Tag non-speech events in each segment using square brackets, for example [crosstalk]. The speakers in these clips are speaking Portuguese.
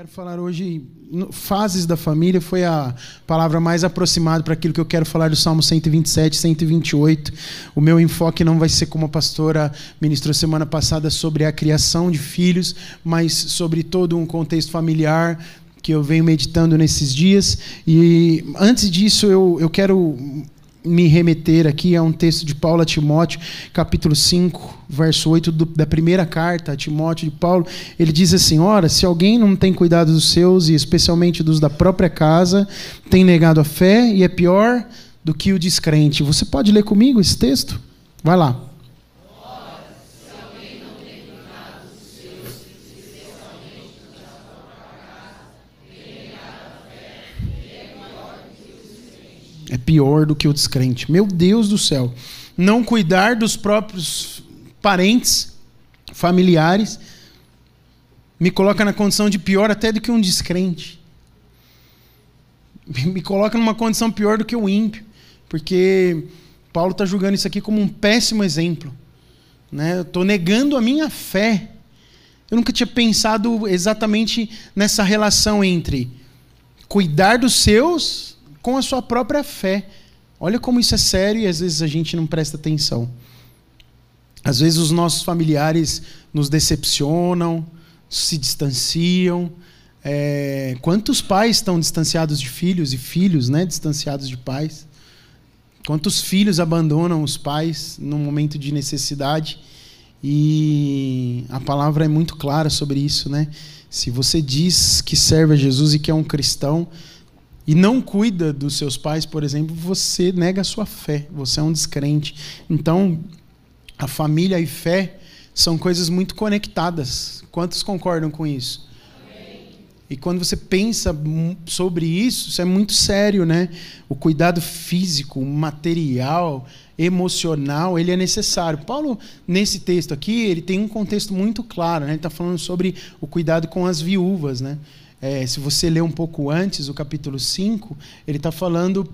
Quero falar hoje, fases da família, foi a palavra mais aproximada para aquilo que eu quero falar do Salmo 127, 128. O meu enfoque não vai ser como a pastora ministrou semana passada sobre a criação de filhos, mas sobre todo um contexto familiar que eu venho meditando nesses dias. E antes disso, eu, eu quero me remeter aqui a um texto de Paulo a Timóteo, capítulo 5, verso 8 do, da primeira carta a Timóteo de Paulo. Ele diz assim: Ora, se alguém não tem cuidado dos seus, e especialmente dos da própria casa, tem negado a fé e é pior do que o descrente. Você pode ler comigo esse texto? Vai lá. É pior do que o descrente. Meu Deus do céu. Não cuidar dos próprios parentes, familiares, me coloca na condição de pior até do que um descrente. [laughs] Me coloca numa condição pior do que o ímpio. Porque Paulo está julgando isso aqui como um péssimo exemplo. Né? Eu estou negando a minha fé. Eu nunca tinha pensado exatamente nessa relação entre cuidar dos seus com a sua própria fé. Olha como isso é sério e às vezes a gente não presta atenção. Às vezes os nossos familiares nos decepcionam, se distanciam. É, quantos pais estão distanciados de filhos e filhos, né, distanciados de pais? Quantos filhos abandonam os pais num momento de necessidade? E a palavra é muito clara sobre isso, né? Se você diz que serve a Jesus e que é um cristão, e não cuida dos seus pais, por exemplo, você nega a sua fé, você é um descrente. Então, a família e fé são coisas muito conectadas. Quantos concordam com isso? E quando você pensa sobre isso, isso é muito sério, né? O cuidado físico, material, emocional, ele é necessário. Paulo, nesse texto aqui, ele tem um contexto muito claro, né? Ele está falando sobre o cuidado com as viúvas, né? É, se você ler um pouco antes, o capítulo 5, ele está falando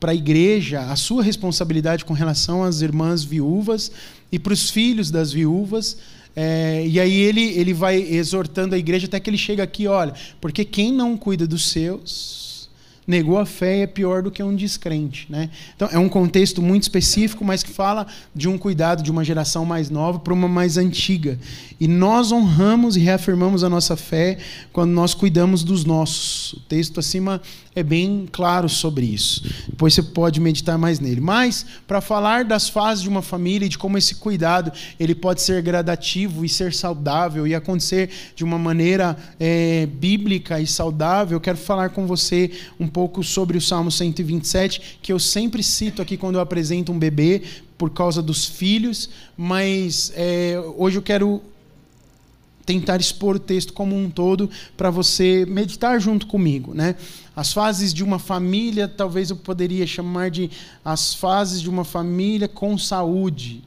para a igreja a sua responsabilidade com relação às irmãs viúvas e para os filhos das viúvas. É, e aí ele, ele vai exortando a igreja até que ele chega aqui, olha, porque quem não cuida dos seus negou a fé é pior do que um descrente. Né? Então, é um contexto muito específico, mas que fala de um cuidado de uma geração mais nova para uma mais antiga. E nós honramos e reafirmamos a nossa fé quando nós cuidamos dos nossos. O texto acima é bem claro sobre isso. Depois você pode meditar mais nele. Mas, para falar das fases de uma família e de como esse cuidado ele pode ser gradativo e ser saudável e acontecer de uma maneira é, bíblica e saudável, eu quero falar com você um pouco sobre o Salmo 127, que eu sempre cito aqui quando eu apresento um bebê, por causa dos filhos, mas é, hoje eu quero tentar expor o texto como um todo para você meditar junto comigo, né? As fases de uma família, talvez eu poderia chamar de as fases de uma família com saúde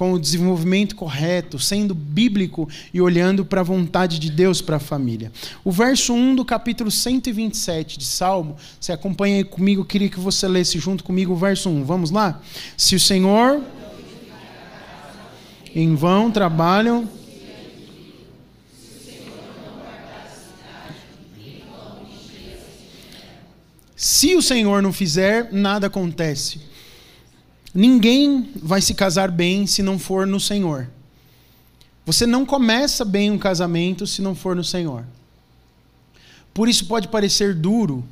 com o desenvolvimento correto, sendo bíblico e olhando para a vontade de Deus para a família. O verso 1 do capítulo 127 de Salmo, você acompanha aí comigo, eu queria que você lesse junto comigo o verso 1. Vamos lá? Se o Senhor em vão trabalham Se o Senhor não fizer, nada acontece. Ninguém vai se casar bem se não for no Senhor. Você não começa bem um casamento se não for no Senhor. Por isso pode parecer duro,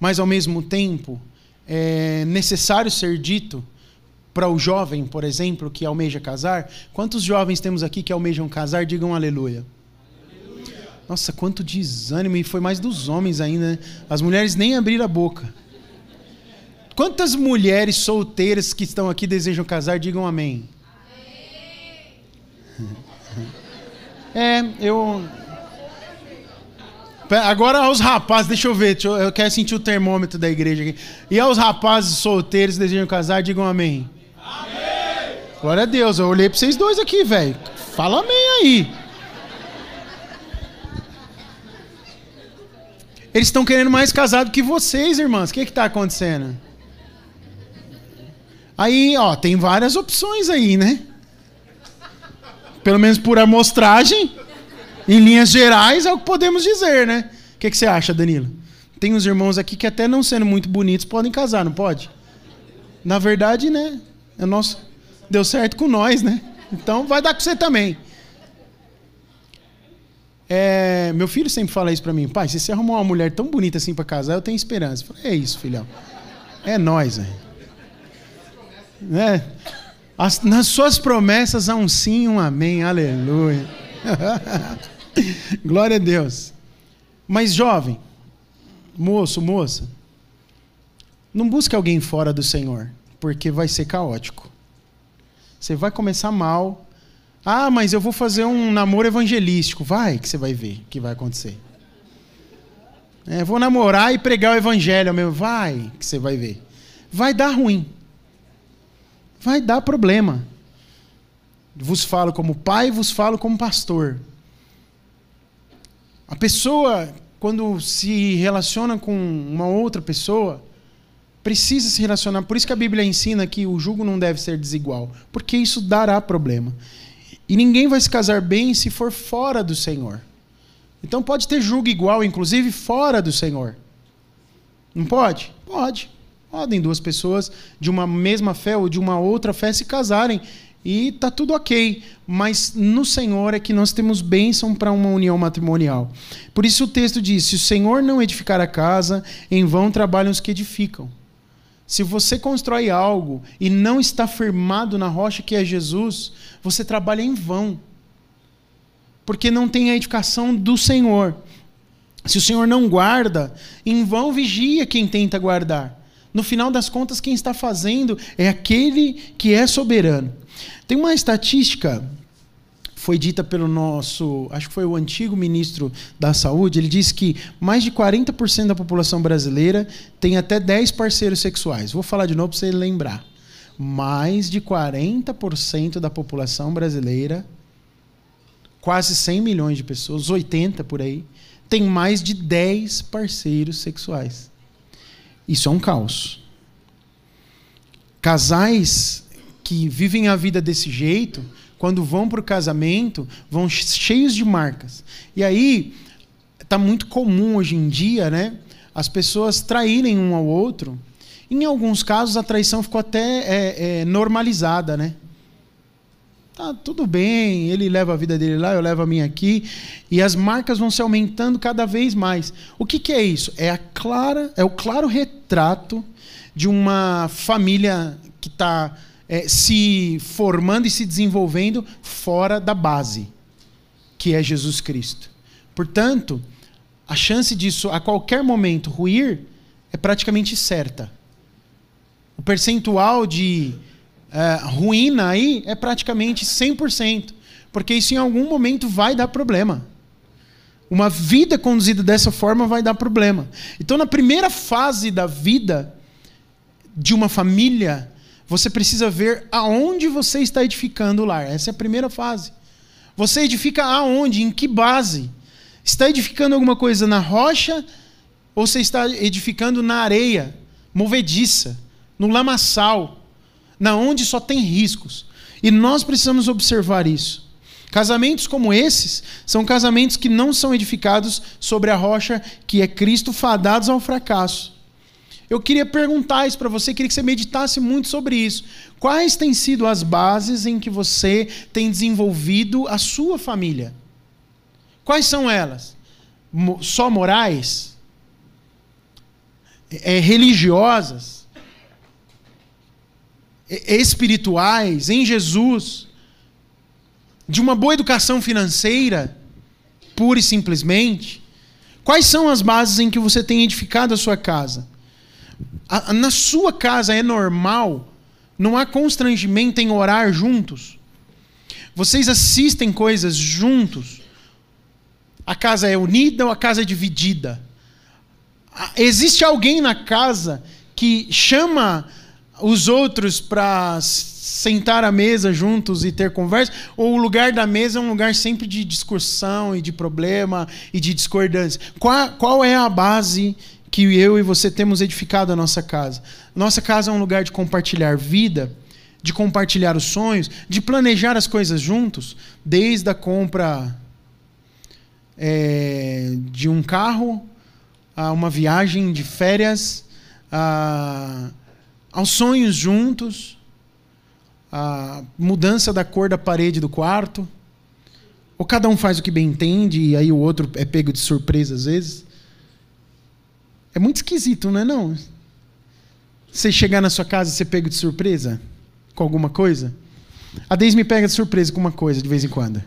mas ao mesmo tempo é necessário ser dito para o jovem, por exemplo, que almeja casar. Quantos jovens temos aqui que almejam casar? Digam aleluia. Nossa, quanto desânimo, e foi mais dos homens ainda. Né? As mulheres nem abriram a boca. Quantas mulheres solteiras que estão aqui desejam casar, digam amém. [laughs] É, eu. Agora aos rapazes, deixa eu ver, deixa eu, eu, quero sentir o termômetro da igreja aqui. E aos rapazes solteiros que desejam casar, digam amém. Amém! Glória a Deus, eu olhei para vocês dois aqui, velho. Fala amém aí. Eles estão querendo mais casado que vocês, irmãs. O que está acontecendo? Aí, ó, tem várias opções aí, né? Pelo menos por amostragem, em linhas gerais, é o que podemos dizer, né? O que, que você acha, Danilo? Tem uns irmãos aqui que, até não sendo muito bonitos, podem casar, não pode? Na verdade, né? É nosso... Deu certo com nós, né? Então vai dar com você também. É, meu filho sempre fala isso para mim, pai, se você arrumar uma mulher tão bonita assim para casar, eu tenho esperança. Eu é isso, filhão. É nós. Né? As, nas suas promessas há um sim, um amém, aleluia. [laughs] Glória a Deus. Mas jovem, moço, moça, não busque alguém fora do Senhor, porque vai ser caótico. Você vai começar mal, ah, mas eu vou fazer um namoro evangelístico. Vai, que você vai ver o que vai acontecer. É, vou namorar e pregar o evangelho meu. Vai, que você vai ver. Vai dar ruim. Vai dar problema. Vos falo como pai, vos falo como pastor. A pessoa, quando se relaciona com uma outra pessoa, precisa se relacionar. Por isso que a Bíblia ensina que o jugo não deve ser desigual, porque isso dará problema. E ninguém vai se casar bem se for fora do Senhor. Então pode ter julgo igual, inclusive fora do Senhor. Não pode? Pode. Podem duas pessoas de uma mesma fé ou de uma outra fé se casarem e tá tudo ok. Mas no Senhor é que nós temos bênção para uma união matrimonial. Por isso o texto diz: se o Senhor não edificar a casa, em vão trabalham os que edificam. Se você constrói algo e não está firmado na rocha que é Jesus, você trabalha em vão. Porque não tem a edificação do Senhor. Se o Senhor não guarda, em vão vigia quem tenta guardar. No final das contas, quem está fazendo é aquele que é soberano. Tem uma estatística foi dita pelo nosso, acho que foi o antigo ministro da Saúde, ele disse que mais de 40% da população brasileira tem até 10 parceiros sexuais. Vou falar de novo para você lembrar. Mais de 40% da população brasileira, quase 100 milhões de pessoas, 80 por aí, tem mais de 10 parceiros sexuais. Isso é um caos. Casais que vivem a vida desse jeito quando vão para o casamento, vão cheios de marcas. E aí, está muito comum hoje em dia, né? As pessoas traírem um ao outro. Em alguns casos, a traição ficou até é, é, normalizada, né? Tá tudo bem, ele leva a vida dele lá, eu levo a minha aqui, e as marcas vão se aumentando cada vez mais. O que, que é isso? É a clara, é o claro retrato de uma família que está é, se formando e se desenvolvendo fora da base, que é Jesus Cristo. Portanto, a chance disso a qualquer momento ruir é praticamente certa. O percentual de é, ruína aí é praticamente 100%, porque isso em algum momento vai dar problema. Uma vida conduzida dessa forma vai dar problema. Então, na primeira fase da vida de uma família, você precisa ver aonde você está edificando o lar. Essa é a primeira fase. Você edifica aonde? Em que base? Está edificando alguma coisa na rocha ou você está edificando na areia, movediça, no lamaçal, na onde só tem riscos? E nós precisamos observar isso. Casamentos como esses são casamentos que não são edificados sobre a rocha que é Cristo, fadados ao fracasso. Eu queria perguntar isso para você, queria que você meditasse muito sobre isso. Quais têm sido as bases em que você tem desenvolvido a sua família? Quais são elas? Só morais? É, religiosas? É, espirituais? Em Jesus? De uma boa educação financeira? Pura e simplesmente? Quais são as bases em que você tem edificado a sua casa? Na sua casa é normal? Não há constrangimento em orar juntos? Vocês assistem coisas juntos? A casa é unida ou a casa é dividida? Existe alguém na casa que chama os outros para sentar à mesa juntos e ter conversa, ou o lugar da mesa é um lugar sempre de discussão e de problema e de discordância? Qual, qual é a base que eu e você temos edificado a nossa casa? Nossa casa é um lugar de compartilhar vida, de compartilhar os sonhos, de planejar as coisas juntos, desde a compra é, de um carro a uma viagem de férias, a, aos sonhos juntos, a mudança da cor da parede do quarto. Ou cada um faz o que bem entende e aí o outro é pego de surpresa às vezes. É muito esquisito, não é não? Você chegar na sua casa e ser pego de surpresa com alguma coisa? A Deise me pega de surpresa com uma coisa de vez em quando.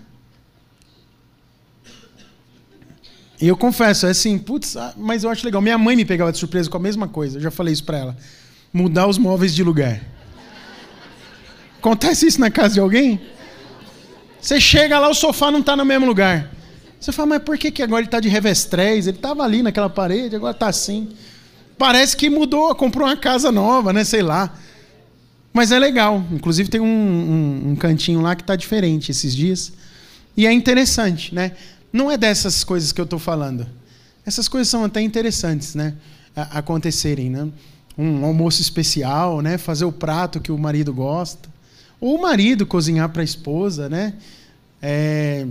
E eu confesso, é assim, putz, ah, mas eu acho legal. Minha mãe me pegava de surpresa com a mesma coisa, eu já falei isso para ela. Mudar os móveis de lugar. Acontece isso na casa de alguém? Você chega lá, o sofá não está no mesmo lugar. Você fala, mas por que, que agora ele está de revestrez? Ele estava ali naquela parede, agora está assim. Parece que mudou, comprou uma casa nova, né? Sei lá. Mas é legal. Inclusive tem um, um, um cantinho lá que está diferente esses dias. E é interessante, né? Não é dessas coisas que eu estou falando. Essas coisas são até interessantes, né? A acontecerem, né? Um almoço especial, né? Fazer o prato que o marido gosta. Ou o marido cozinhar para a esposa, né? É...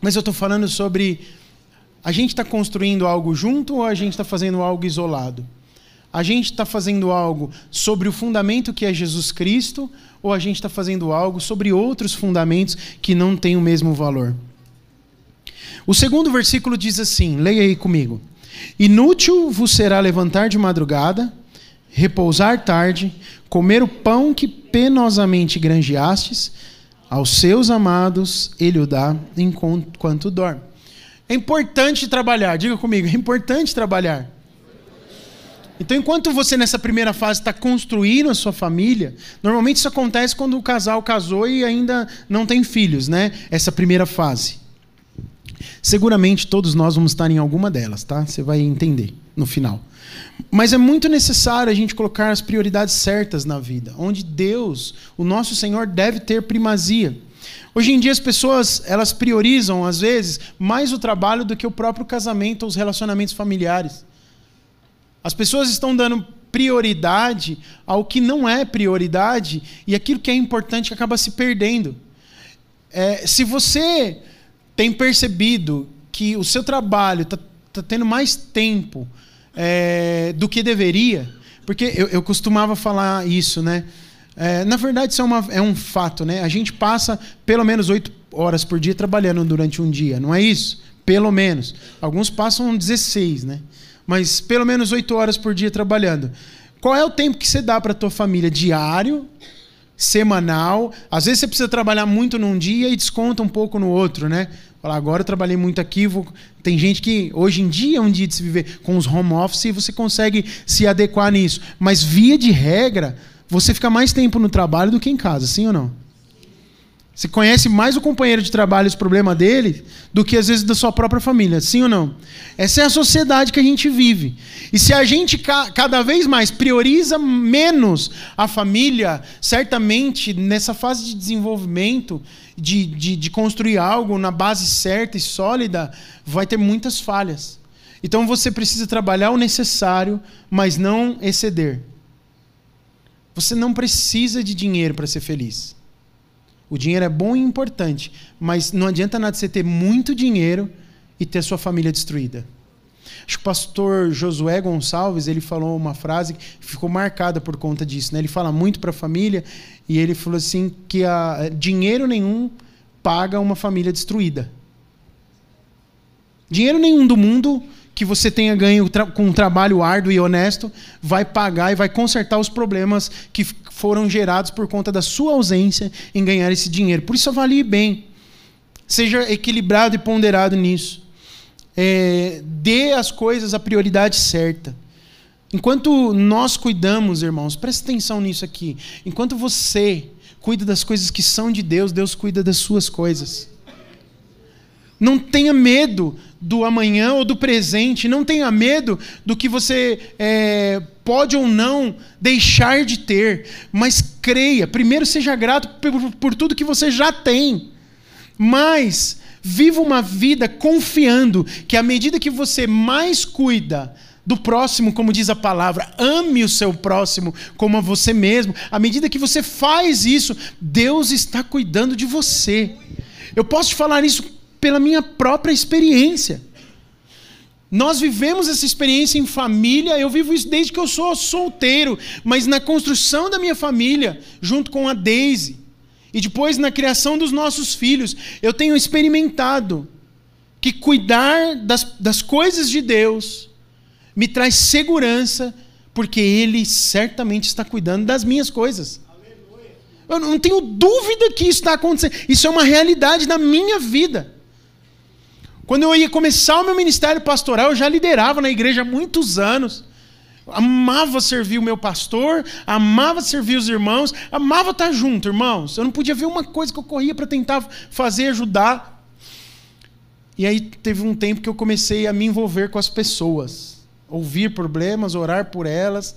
Mas eu estou falando sobre a gente está construindo algo junto ou a gente está fazendo algo isolado? A gente está fazendo algo sobre o fundamento que é Jesus Cristo ou a gente está fazendo algo sobre outros fundamentos que não têm o mesmo valor? O segundo versículo diz assim: leia aí comigo. Inútil vos será levantar de madrugada, repousar tarde, comer o pão que penosamente granjeastes, aos seus amados ele o dá enquanto dorme. É importante trabalhar, diga comigo, é importante trabalhar. Então, enquanto você nessa primeira fase está construindo a sua família, normalmente isso acontece quando o casal casou e ainda não tem filhos, né? Essa primeira fase. Seguramente todos nós vamos estar em alguma delas, tá? Você vai entender no final. Mas é muito necessário a gente colocar as prioridades certas na vida, onde Deus, o nosso Senhor, deve ter primazia. Hoje em dia as pessoas, elas priorizam às vezes mais o trabalho do que o próprio casamento ou os relacionamentos familiares. As pessoas estão dando prioridade ao que não é prioridade e aquilo que é importante acaba se perdendo. É, se você tem percebido que o seu trabalho está tá tendo mais tempo é, do que deveria, porque eu, eu costumava falar isso, né? É, na verdade, isso é, uma, é um fato, né? A gente passa pelo menos oito horas por dia trabalhando durante um dia, não é isso? Pelo menos. Alguns passam 16, né? Mas pelo menos oito horas por dia trabalhando. Qual é o tempo que você dá para a tua família? Diário, semanal. Às vezes você precisa trabalhar muito num dia e desconta um pouco no outro, né? Falar, agora eu trabalhei muito aqui. Vou... Tem gente que hoje em dia é um dia de se viver com os home office e você consegue se adequar nisso. Mas via de regra, você fica mais tempo no trabalho do que em casa, sim ou não? Você conhece mais o companheiro de trabalho e os problemas dele do que às vezes da sua própria família, sim ou não? Essa é a sociedade que a gente vive. E se a gente ca cada vez mais prioriza menos a família, certamente nessa fase de desenvolvimento, de, de, de construir algo na base certa e sólida, vai ter muitas falhas. Então você precisa trabalhar o necessário, mas não exceder. Você não precisa de dinheiro para ser feliz. O dinheiro é bom e importante, mas não adianta nada você ter muito dinheiro e ter sua família destruída. Acho que o pastor Josué Gonçalves ele falou uma frase que ficou marcada por conta disso. Né? Ele fala muito para a família e ele falou assim que a, dinheiro nenhum paga uma família destruída. Dinheiro nenhum do mundo que você tenha ganho com um trabalho árduo e honesto vai pagar e vai consertar os problemas que foram gerados por conta da sua ausência em ganhar esse dinheiro. Por isso, avalie bem. Seja equilibrado e ponderado nisso. É, dê às coisas a prioridade certa. Enquanto nós cuidamos, irmãos, preste atenção nisso aqui. Enquanto você cuida das coisas que são de Deus, Deus cuida das suas coisas. Não tenha medo do amanhã ou do presente. Não tenha medo do que você é, pode ou não deixar de ter. Mas creia. Primeiro, seja grato por, por tudo que você já tem. Mas viva uma vida confiando que à medida que você mais cuida do próximo, como diz a palavra, ame o seu próximo como a você mesmo. À medida que você faz isso, Deus está cuidando de você. Eu posso te falar isso pela minha própria experiência. Nós vivemos essa experiência em família, eu vivo isso desde que eu sou solteiro, mas na construção da minha família, junto com a Daisy, e depois na criação dos nossos filhos, eu tenho experimentado que cuidar das, das coisas de Deus me traz segurança, porque Ele certamente está cuidando das minhas coisas. Eu não tenho dúvida que isso está acontecendo. Isso é uma realidade na minha vida. Quando eu ia começar o meu ministério pastoral, eu já liderava na igreja há muitos anos. Amava servir o meu pastor, amava servir os irmãos, amava estar junto, irmãos. Eu não podia ver uma coisa que eu corria para tentar fazer, ajudar. E aí teve um tempo que eu comecei a me envolver com as pessoas ouvir problemas, orar por elas,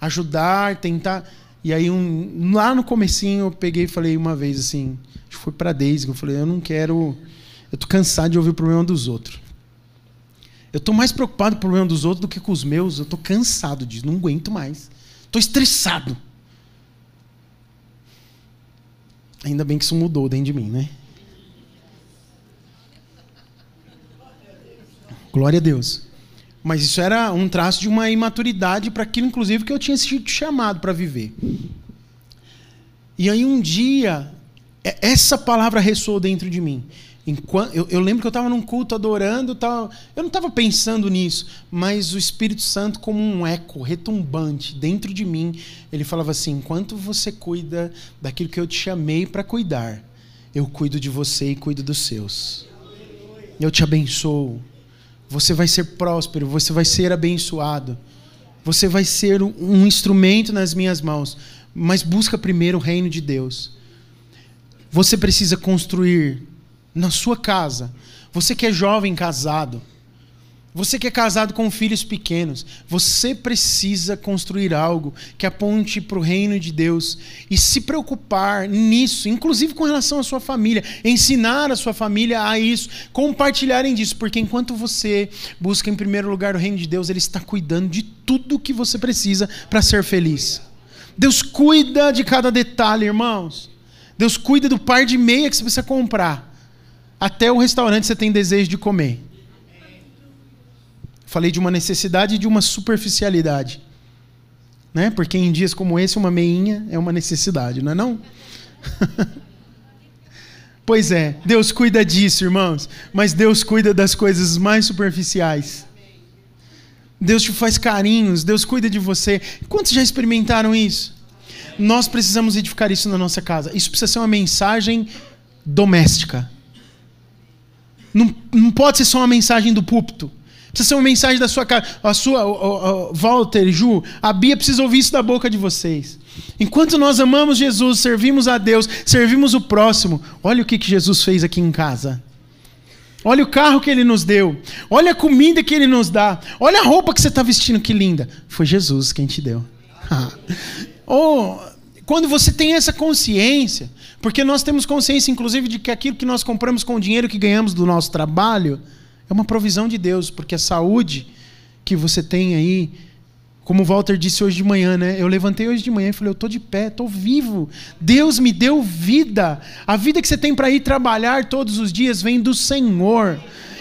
ajudar, tentar. E aí um, lá no comecinho eu peguei e falei uma vez assim, acho que foi para Deise, eu falei, eu não quero, eu tô cansado de ouvir o problema dos outros. Eu tô mais preocupado com o problema dos outros do que com os meus, eu tô cansado disso, não aguento mais. Tô estressado. Ainda bem que isso mudou dentro de mim, né? Glória a Deus. Mas isso era um traço de uma imaturidade para aquilo, inclusive, que eu tinha sido chamado para viver. E aí um dia, essa palavra ressoou dentro de mim. Enquanto, eu, eu lembro que eu estava num culto adorando, eu não estava pensando nisso, mas o Espírito Santo, como um eco retumbante dentro de mim, ele falava assim: enquanto você cuida daquilo que eu te chamei para cuidar, eu cuido de você e cuido dos seus. Eu te abençoo você vai ser próspero, você vai ser abençoado. Você vai ser um instrumento nas minhas mãos, mas busca primeiro o reino de Deus. Você precisa construir na sua casa. Você que é jovem casado, você que é casado com filhos pequenos, você precisa construir algo que aponte para o reino de Deus e se preocupar nisso, inclusive com relação à sua família, ensinar a sua família a isso, compartilharem disso, porque enquanto você busca em primeiro lugar o reino de Deus, Ele está cuidando de tudo que você precisa para ser feliz. Deus cuida de cada detalhe, irmãos. Deus cuida do par de meia que você precisa comprar. Até o restaurante você tem desejo de comer. Falei de uma necessidade e de uma superficialidade. Né? Porque em dias como esse, uma meinha é uma necessidade, não é não? [laughs] pois é, Deus cuida disso, irmãos. Mas Deus cuida das coisas mais superficiais. Deus te faz carinhos, Deus cuida de você. Quantos já experimentaram isso? Nós precisamos edificar isso na nossa casa. Isso precisa ser uma mensagem doméstica. Não, não pode ser só uma mensagem do púlpito. Precisa ser uma mensagem da sua casa. A sua, o, o, Walter, Ju, a Bia precisa ouvir isso da boca de vocês. Enquanto nós amamos Jesus, servimos a Deus, servimos o próximo, olha o que, que Jesus fez aqui em casa. Olha o carro que ele nos deu. Olha a comida que ele nos dá. Olha a roupa que você está vestindo, que linda. Foi Jesus quem te deu. [laughs] oh, quando você tem essa consciência, porque nós temos consciência, inclusive, de que aquilo que nós compramos com o dinheiro que ganhamos do nosso trabalho é uma provisão de Deus, porque a saúde que você tem aí, como o Walter disse hoje de manhã, né? Eu levantei hoje de manhã e falei: eu estou de pé, estou vivo. Deus me deu vida. A vida que você tem para ir trabalhar todos os dias vem do Senhor.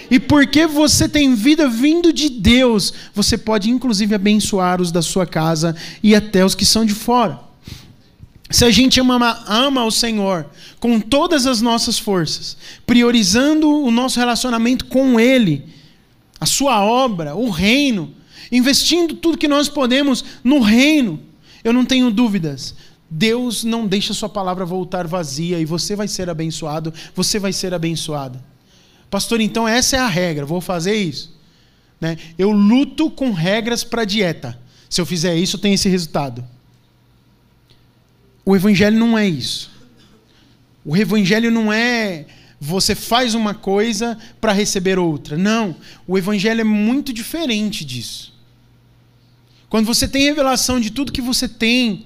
E porque você tem vida vindo de Deus, você pode inclusive abençoar os da sua casa e até os que são de fora. Se a gente ama, ama o Senhor com todas as nossas forças, priorizando o nosso relacionamento com Ele, a Sua obra, o reino, investindo tudo que nós podemos no reino, eu não tenho dúvidas. Deus não deixa Sua palavra voltar vazia e você vai ser abençoado, você vai ser abençoada. Pastor, então essa é a regra, vou fazer isso. Né? Eu luto com regras para dieta. Se eu fizer isso, eu tenho esse resultado. O evangelho não é isso. O evangelho não é você faz uma coisa para receber outra. Não. O Evangelho é muito diferente disso. Quando você tem revelação de tudo que você tem,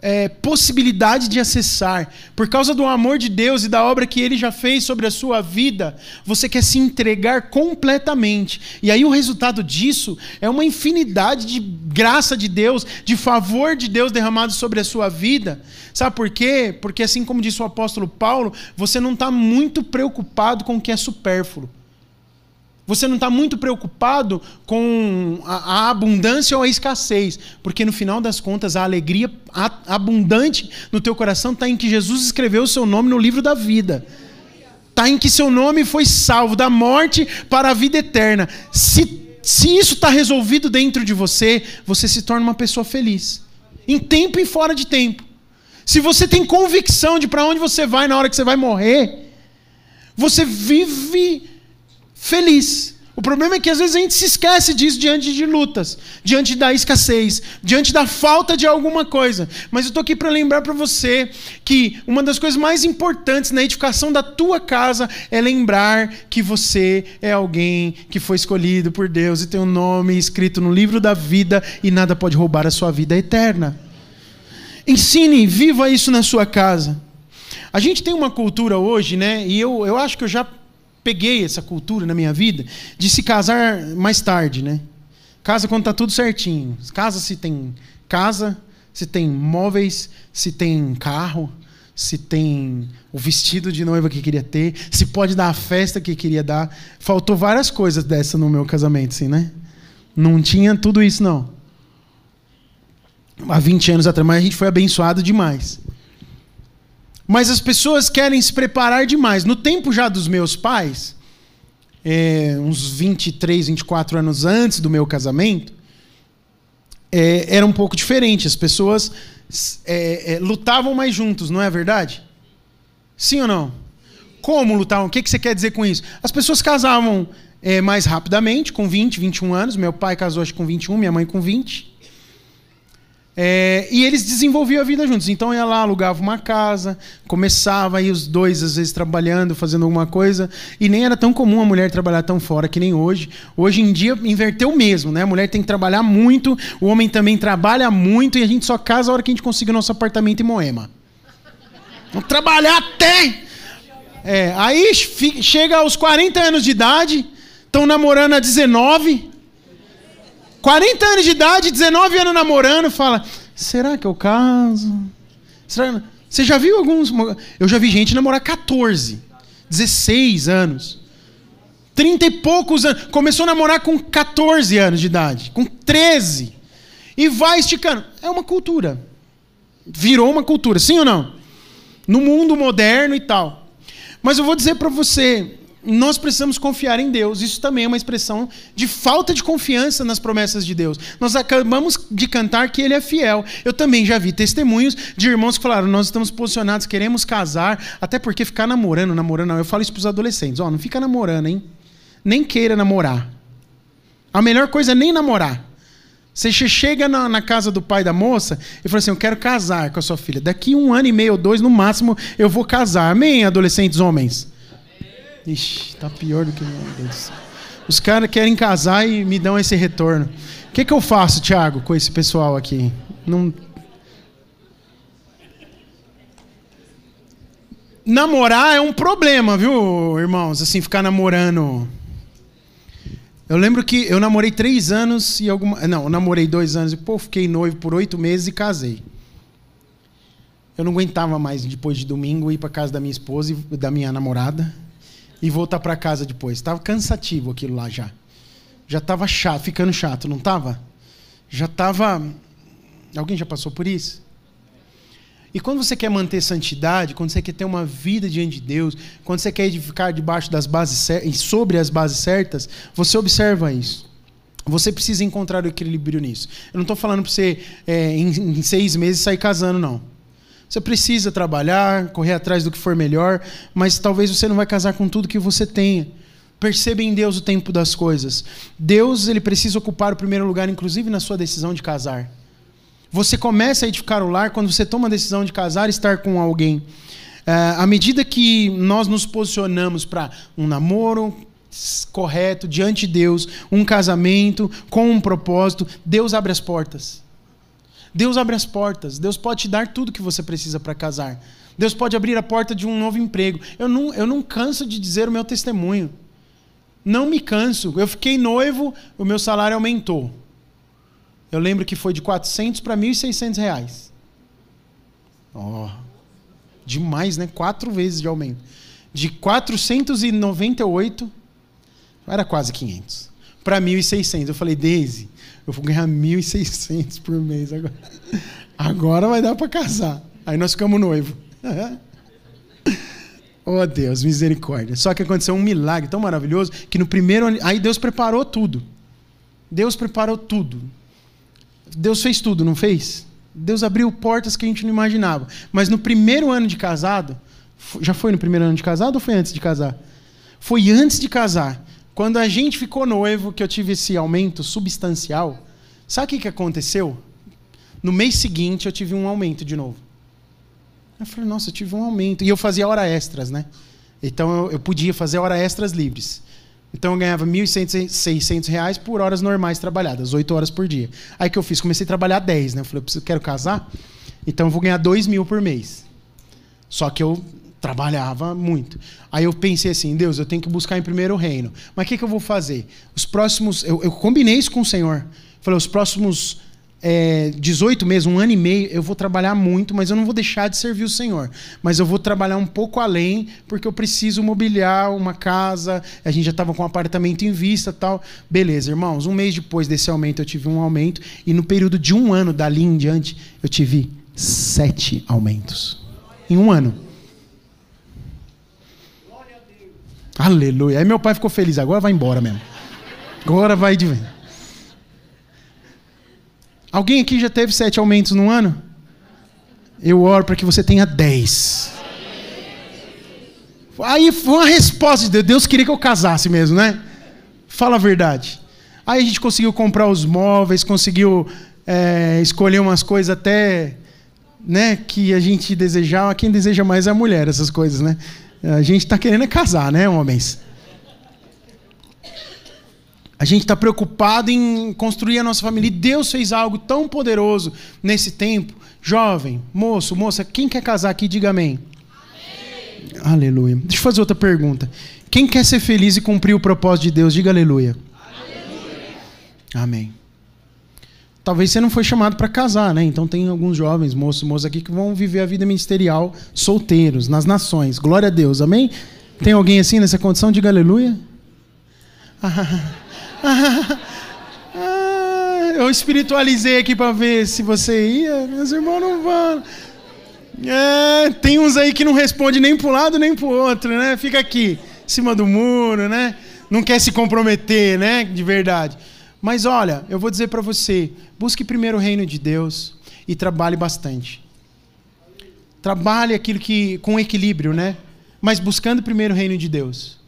é, possibilidade de acessar, por causa do amor de Deus e da obra que Ele já fez sobre a sua vida, você quer se entregar completamente. E aí o resultado disso é uma infinidade de graça de Deus, de favor de Deus derramado sobre a sua vida. Sabe por quê? Porque, assim como disse o apóstolo Paulo, você não está muito preocupado com o que é supérfluo. Você não está muito preocupado com a, a, abundância ou a escassez, porque no final das contas a alegria abundante no teu coração está em que Jesus escreveu o seu nome no livro da vida. Está em que seu nome foi salvo da morte para a vida eterna. Se, se isso está resolvido dentro de você, você se torna uma pessoa feliz, em tempo e fora de tempo. Se você tem convicção de para onde você vai na hora que você vai morrer, você vive feliz. O problema é que às vezes a gente se esquece disso diante de lutas, diante da escassez, diante da falta de alguma coisa. Mas eu estou aqui para lembrar para você que uma das coisas mais importantes na edificação da tua casa é lembrar que você é alguém que foi escolhido por Deus e tem um nome escrito no livro da vida e nada pode roubar a sua vida eterna. Ensine, viva isso na sua casa. A gente tem uma cultura hoje, né? E eu, eu acho que eu já peguei essa cultura na minha vida de se casar mais tarde, né? Casa quando tá tudo certinho. Casa se tem casa, se tem móveis, se tem carro, se tem o vestido de noiva que queria ter, se pode dar a festa que queria dar. Faltou várias coisas dessa no meu casamento, assim, né? Não tinha tudo isso, não. Há 20 anos atrás, mas a gente foi abençoado demais. Mas as pessoas querem se preparar demais. No tempo já dos meus pais, é, uns 23, 24 anos antes do meu casamento, é, era um pouco diferente. As pessoas é, é, lutavam mais juntos, não é verdade? Sim ou não? Como lutavam? O que, que você quer dizer com isso? As pessoas casavam é, mais rapidamente, com 20, 21 anos. Meu pai casou acho, com 21, minha mãe com 20. É, e eles desenvolviam a vida juntos. Então ia lá, alugava uma casa, começava aí os dois, às vezes, trabalhando, fazendo alguma coisa. E nem era tão comum a mulher trabalhar tão fora que nem hoje. Hoje em dia inverteu mesmo, né? A mulher tem que trabalhar muito, o homem também trabalha muito, e a gente só casa a hora que a gente conseguir o nosso apartamento em Moema. Vamos trabalhar até. É, aí chega aos 40 anos de idade, estão namorando a 19 40 anos de idade, 19 anos namorando, fala: será que eu caso? Será... Você já viu alguns. Eu já vi gente namorar 14, 16 anos. 30 e poucos anos. Começou a namorar com 14 anos de idade, com 13. E vai esticando. É uma cultura. Virou uma cultura, sim ou não? No mundo moderno e tal. Mas eu vou dizer para você, nós precisamos confiar em Deus. Isso também é uma expressão de falta de confiança nas promessas de Deus. Nós acabamos de cantar que Ele é fiel. Eu também já vi testemunhos de irmãos que falaram: nós estamos posicionados, queremos casar, até porque ficar namorando, namorando, não. Eu falo isso para os adolescentes: ó, oh, não fica namorando, hein? Nem queira namorar. A melhor coisa é nem namorar. Você chega na, na, casa do pai da moça e fala assim: Eu quero casar com a sua filha. Daqui um ano e meio ou dois, no máximo, eu vou casar. Amém, adolescentes homens? Ixi, tá pior do que meu Deus. Os caras querem casar e me dão esse retorno. O que, que eu faço, Thiago, com esse pessoal aqui? Não. Namorar é um problema, viu, irmãos? Assim, ficar namorando. Eu lembro que eu namorei três anos e alguma. Não, eu namorei dois anos e pô, fiquei noivo por oito meses e casei. Eu não aguentava mais depois de domingo ir para casa da minha esposa e da minha namorada e voltar para casa depois. Estava cansativo aquilo lá já. Já estava chato, ficando chato, não estava? Já estava. Alguém já passou por isso? E quando você quer manter santidade, quando você quer ter uma vida diante de Deus, quando você quer edificar debaixo das bases e sobre as bases certas, você observa isso. Você precisa encontrar o equilíbrio nisso. Eu não estou falando para você é, em, em seis meses sair casando, não. Você precisa trabalhar, correr atrás do que for melhor, mas talvez você não vai casar com tudo que você tenha. Perceba em Deus o tempo das coisas. Deus ele precisa ocupar o primeiro lugar, inclusive na sua decisão de casar. Você começa a edificar o lar quando você toma a decisão de casar e estar com alguém. à medida que nós nos posicionamos para um namoro correto diante de Deus, um casamento com um propósito, Deus abre as portas. Deus abre as portas. Deus pode te dar tudo que você precisa para casar. Deus pode abrir a porta de um novo emprego. Eu não, eu não canso de dizer o meu testemunho. Não me canso. Eu fiquei noivo, o meu salário aumentou. Eu lembro que foi de 400 para 1.600 reais. Oh, demais, né? Quatro vezes de aumento. De 498, era quase 500, para 1.600. Eu falei, Daisy, eu vou ganhar 1.600 por mês agora. Agora vai dar para casar. Aí nós ficamos noivos. oh Deus, misericórdia. Só que aconteceu um milagre tão maravilhoso que no primeiro. Aí Deus preparou tudo. Deus preparou tudo. Deus fez tudo, não fez? Deus abriu portas que a gente não imaginava. Mas no primeiro ano de casado, já foi no primeiro ano de casado ou foi antes de casar? Foi antes de casar. Quando a gente ficou noivo, que eu tive esse aumento substancial, sabe o que, que aconteceu? No mês seguinte eu tive um aumento de novo. Eu falei, nossa, eu tive um aumento. E eu fazia hora extras, né? Então eu, eu podia fazer hora extras livres. Então eu ganhava 1.600 reais por horas normais trabalhadas, 8 horas por dia. Aí que eu fiz? Comecei a trabalhar 10, né? Eu falei, eu quero casar, então eu vou ganhar 2 mil por mês. Só que eu trabalhava muito. Aí eu pensei assim, Deus, eu tenho que buscar em primeiro o reino. Mas o que, que eu vou fazer? Os próximos. Eu, eu combinei isso com o Senhor. Falei, os próximos é, 18 meses, um ano e meio, eu vou trabalhar muito, mas eu não vou deixar de servir o Senhor. Mas eu vou trabalhar um pouco além, porque eu preciso mobiliar uma casa. A gente já estava com um apartamento em vista tal. Beleza, irmãos. Um mês depois desse aumento, eu tive um aumento. E no período de um ano, dali em diante, eu tive sete aumentos. Em um ano. Aleluia. Aí meu pai ficou feliz. Agora vai embora mesmo. Agora vai de vez. Alguém aqui já teve sete aumentos no ano? Eu oro para que você tenha dez. Aí foi uma resposta de Deus. Deus queria que eu casasse mesmo, né? Fala a verdade. Aí a gente conseguiu comprar os móveis, conseguiu é, escolher umas coisas até né, que a gente desejava. Quem deseja mais é a mulher, essas coisas, né? A gente está querendo é casar, né, homens? A gente está preocupado em construir a nossa família. E Deus fez algo tão poderoso nesse tempo. Jovem, moço, moça, quem quer casar aqui, diga amém. amém. Aleluia. Deixa eu fazer outra pergunta. Quem quer ser feliz e cumprir o propósito de Deus, diga aleluia. aleluia. Amém. Talvez você não foi chamado para casar, né? Então tem alguns jovens, moços, moças aqui que vão viver a vida ministerial solteiros, nas nações. Glória a Deus, amém? Tem alguém assim nessa condição? Diga aleluia. Ah, eu espiritualizei aqui para ver se você ia. Meus irmãos não vão. É, tem uns aí que não responde nem para lado nem para o outro, né? Fica aqui, em cima do muro, né? Não quer se comprometer, né? De verdade. Mas olha, eu vou dizer para você: busque primeiro o reino de Deus e trabalhe bastante. Trabalhe aquilo que com equilíbrio, né? Mas buscando primeiro o reino de Deus.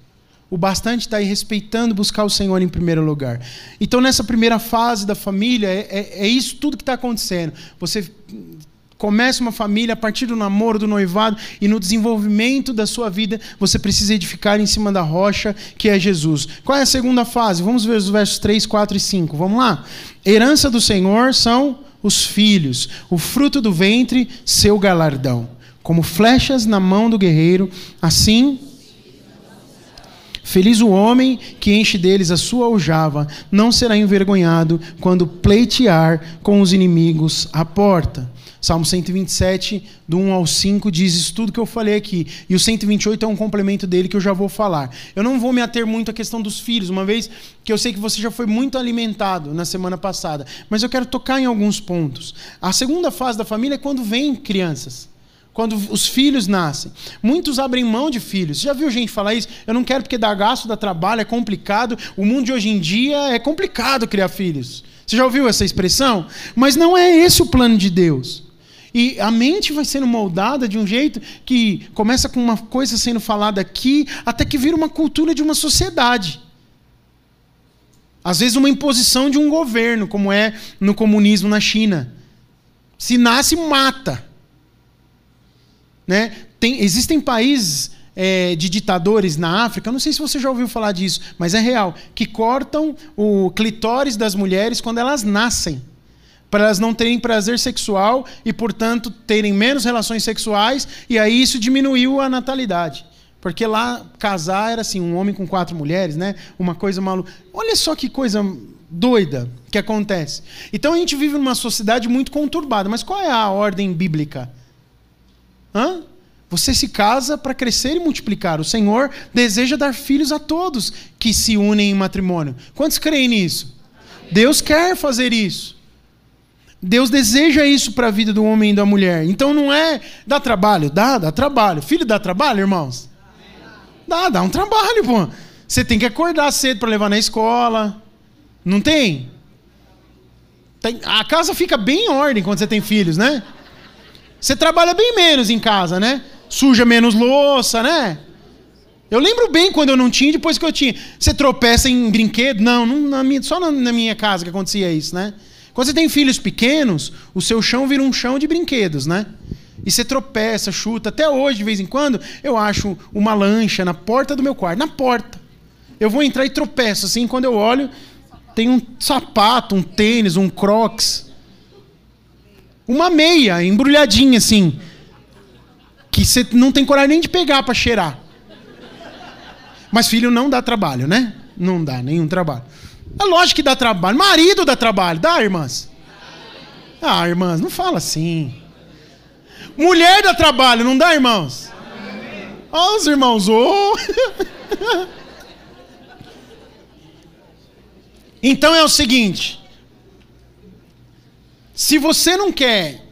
O bastante está aí respeitando buscar o Senhor em primeiro lugar. Então, nessa primeira fase da família, é, é, é isso tudo que está acontecendo. Você começa uma família a partir do namoro, do noivado e no desenvolvimento da sua vida, você precisa edificar em cima da rocha que é Jesus. Qual é a segunda fase? Vamos ver os versos 3, 4 e 5. Vamos lá? Herança do Senhor são os filhos, o fruto do ventre, seu galardão. Como flechas na mão do guerreiro, assim Feliz o homem que enche deles a sua aljava, não será envergonhado quando pleitear com os inimigos à porta. Salmo 127, do 1 ao 5, diz isso tudo que eu falei aqui. E o 128 é um complemento dele que eu já vou falar. Eu não vou me ater muito à questão dos filhos, uma vez que eu sei que você já foi muito alimentado na semana passada. Mas eu quero tocar em alguns pontos. A segunda fase da família é quando vem crianças quando os filhos nascem. Muitos abrem mão de filhos. Você já viu gente falar isso? Eu não quero porque dá gasto, dá trabalho, é complicado. O mundo de hoje em dia é complicado criar filhos. Você já ouviu essa expressão? Mas não é esse o plano de Deus. E a mente vai sendo moldada de um jeito que começa com uma coisa sendo falada aqui, até que vira uma cultura de uma sociedade. Às vezes, uma imposição de um governo, como é no comunismo na China. Se nasce, mata. Né? Tem, existem países é, de ditadores na África, não sei se você já ouviu falar disso, mas é real, que cortam o clitóris das mulheres quando elas nascem. Para elas não terem prazer sexual e, portanto, terem menos relações sexuais, e aí isso diminuiu a natalidade. Porque lá casar era assim, um homem com quatro mulheres, né? Uma coisa maluca. Olha só que coisa doida que acontece. Então a gente vive numa sociedade muito conturbada. Mas qual é a ordem bíblica? Hã? Você se casa para crescer e multiplicar. O Senhor deseja dar filhos a todos que se unem em matrimônio. Quantos creem nisso? Deus quer fazer isso. Deus deseja isso para a vida do homem e da mulher. Então não é dá trabalho, dá, dá trabalho. Filho dá trabalho, irmãos? Dá, dá um trabalho, pô. Você tem que acordar cedo para levar na escola. Não tem? tem? A casa fica bem em ordem quando você tem filhos, né? Você trabalha bem menos em casa, né? Suja menos louça, né? Eu lembro bem quando eu não tinha, depois que eu tinha. Você tropeça em brinquedo? Não, não na minha, só na, na minha casa que acontecia isso, né? Quando você tem filhos pequenos, o seu chão vira um chão de brinquedos, né? E você tropeça, chuta. Até hoje, de vez em quando, eu acho uma lancha na porta do meu quarto. Na porta. Eu vou entrar e tropeço. Assim, quando eu olho, tem um sapato, um tênis, um crocs. Uma meia embrulhadinha assim. Que você não tem coragem nem de pegar para cheirar. Mas filho não dá trabalho, né? Não dá nenhum trabalho. É lógico que dá trabalho. Marido dá trabalho. Dá, irmãs? Ah, irmãs, não fala assim. Mulher dá trabalho, não dá, irmãos? Ó, os irmãos, oh. [laughs] então é o seguinte: se você não quer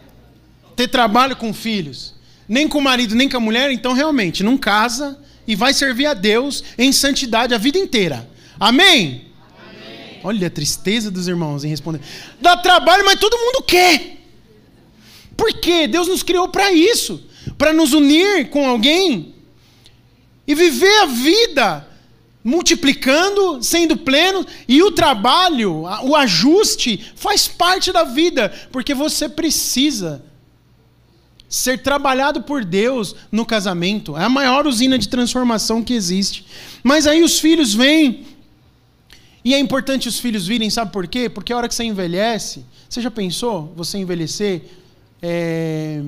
ter trabalho com filhos, nem com o marido, nem com a mulher, então realmente não casa e vai servir a Deus em santidade a vida inteira. Amém? Olha a tristeza dos irmãos em responder. Dá trabalho, mas todo mundo quer. Por quê? Deus nos criou para isso para nos unir com alguém e viver a vida multiplicando, sendo pleno, e o trabalho, o ajuste, faz parte da vida, porque você precisa ser trabalhado por Deus no casamento. É a maior usina de transformação que existe. Mas aí os filhos vêm. E é importante os filhos virem, sabe por quê? Porque a hora que você envelhece, você já pensou você envelhecer é,